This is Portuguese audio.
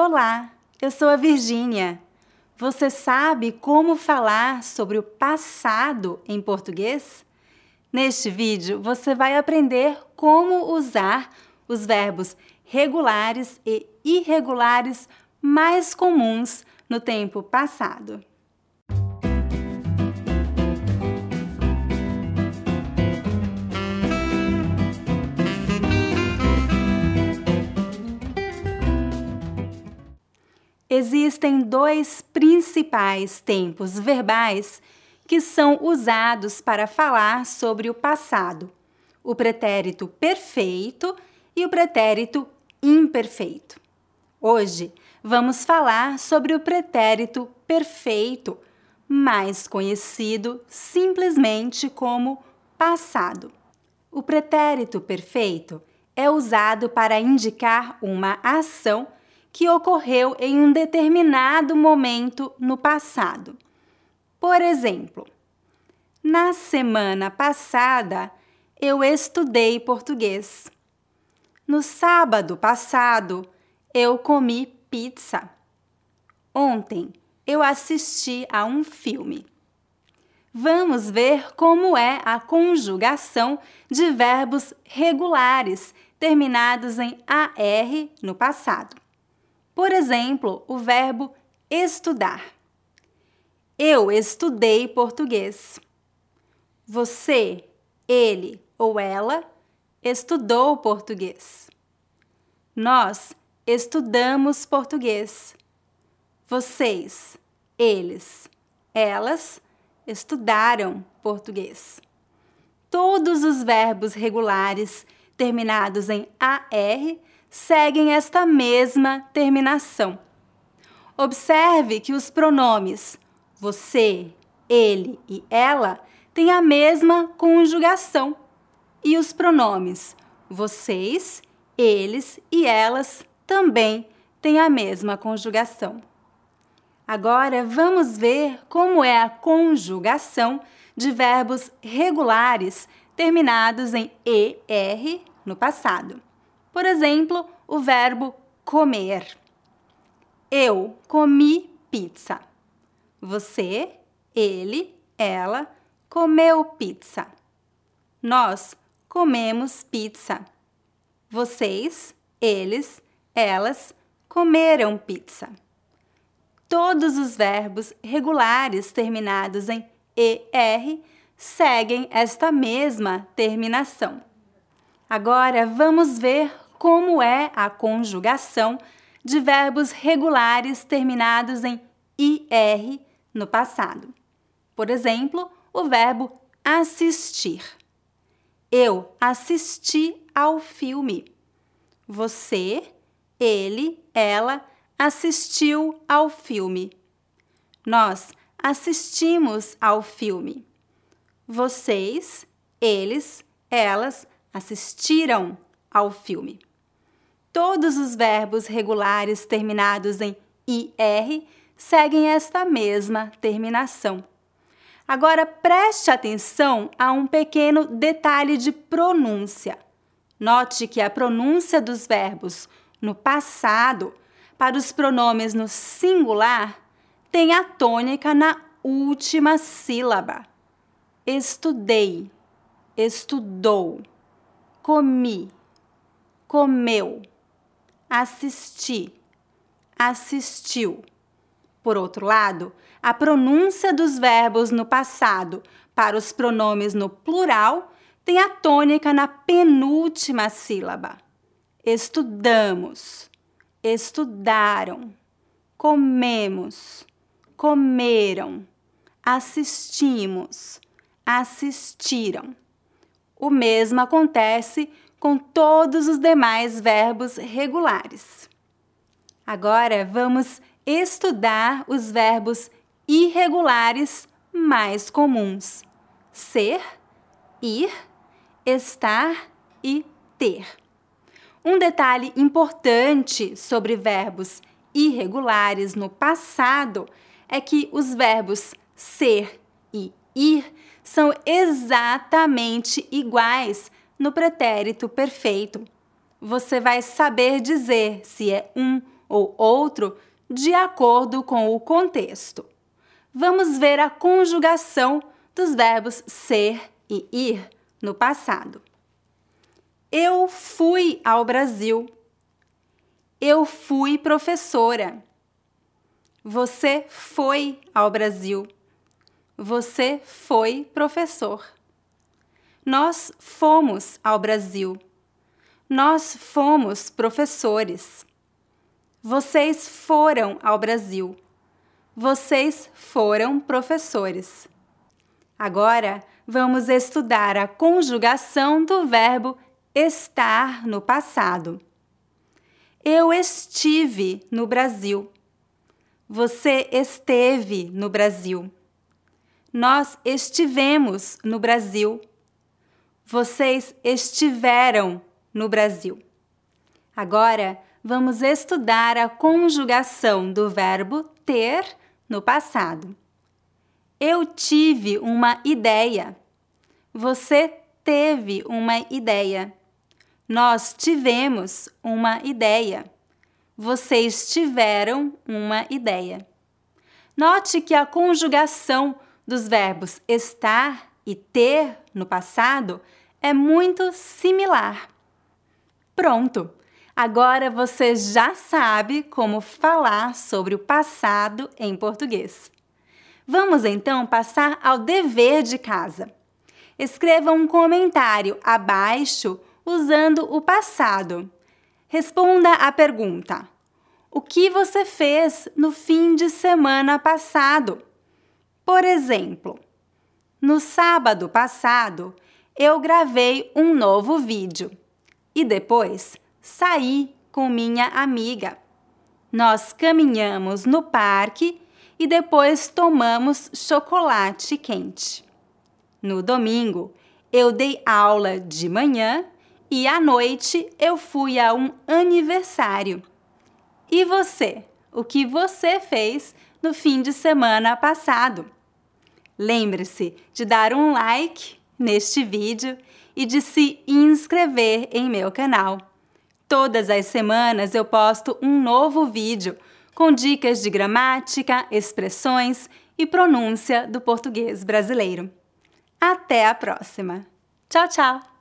Olá, eu sou a Virgínia. Você sabe como falar sobre o passado em português? Neste vídeo, você vai aprender como usar os verbos regulares e irregulares mais comuns no tempo passado. Existem dois principais tempos verbais que são usados para falar sobre o passado: o pretérito perfeito e o pretérito imperfeito. Hoje vamos falar sobre o pretérito perfeito, mais conhecido simplesmente como passado. O pretérito perfeito é usado para indicar uma ação que ocorreu em um determinado momento no passado. Por exemplo, na semana passada eu estudei português. No sábado passado eu comi pizza. Ontem eu assisti a um filme. Vamos ver como é a conjugação de verbos regulares terminados em AR no passado. Por exemplo, o verbo estudar. Eu estudei português. Você, ele ou ela estudou português. Nós estudamos português. Vocês, eles, elas estudaram português. Todos os verbos regulares terminados em AR seguem esta mesma terminação. Observe que os pronomes você, ele e ela têm a mesma conjugação e os pronomes vocês, eles e elas também têm a mesma conjugação. Agora vamos ver como é a conjugação de verbos regulares terminados em ER no passado. Por exemplo, o verbo comer. Eu comi pizza. Você, ele, ela comeu pizza. Nós comemos pizza. Vocês, eles, elas comeram pizza. Todos os verbos regulares terminados em ER seguem esta mesma terminação. Agora vamos ver como é a conjugação de verbos regulares terminados em IR no passado. Por exemplo, o verbo assistir. Eu assisti ao filme. Você, ele, ela assistiu ao filme. Nós assistimos ao filme. Vocês, eles, elas assistiram ao filme. Todos os verbos regulares terminados em IR seguem esta mesma terminação. Agora preste atenção a um pequeno detalhe de pronúncia. Note que a pronúncia dos verbos no passado para os pronomes no singular tem a tônica na última sílaba. Estudei, estudou, comi, comeu, assisti, assistiu. Por outro lado, a pronúncia dos verbos no passado para os pronomes no plural tem a tônica na penúltima sílaba. Estudamos, estudaram, comemos, comeram, assistimos, assistiram. O mesmo acontece com todos os demais verbos regulares. Agora vamos estudar os verbos irregulares mais comuns: ser, ir, estar e ter. Um detalhe importante sobre verbos irregulares no passado é que os verbos ser e ir são exatamente iguais no pretérito perfeito. Você vai saber dizer se é um ou outro de acordo com o contexto. Vamos ver a conjugação dos verbos ser e ir no passado. Eu fui ao Brasil. Eu fui professora. Você foi ao Brasil. Você foi professor. Nós fomos ao Brasil. Nós fomos professores. Vocês foram ao Brasil. Vocês foram professores. Agora vamos estudar a conjugação do verbo estar no passado. Eu estive no Brasil. Você esteve no Brasil. Nós estivemos no Brasil. Vocês estiveram no Brasil. Agora vamos estudar a conjugação do verbo ter no passado. Eu tive uma ideia. Você teve uma ideia. Nós tivemos uma ideia. Vocês tiveram uma ideia. Note que a conjugação dos verbos estar e ter no passado é muito similar. Pronto! Agora você já sabe como falar sobre o passado em português. Vamos então passar ao dever de casa. Escreva um comentário abaixo usando o passado. Responda à pergunta: O que você fez no fim de semana passado? Por exemplo, no sábado passado eu gravei um novo vídeo e depois saí com minha amiga. Nós caminhamos no parque e depois tomamos chocolate quente. No domingo, eu dei aula de manhã e à noite eu fui a um aniversário. E você? O que você fez no fim de semana passado? Lembre-se de dar um like neste vídeo e de se inscrever em meu canal. Todas as semanas eu posto um novo vídeo com dicas de gramática, expressões e pronúncia do português brasileiro. Até a próxima! Tchau, tchau!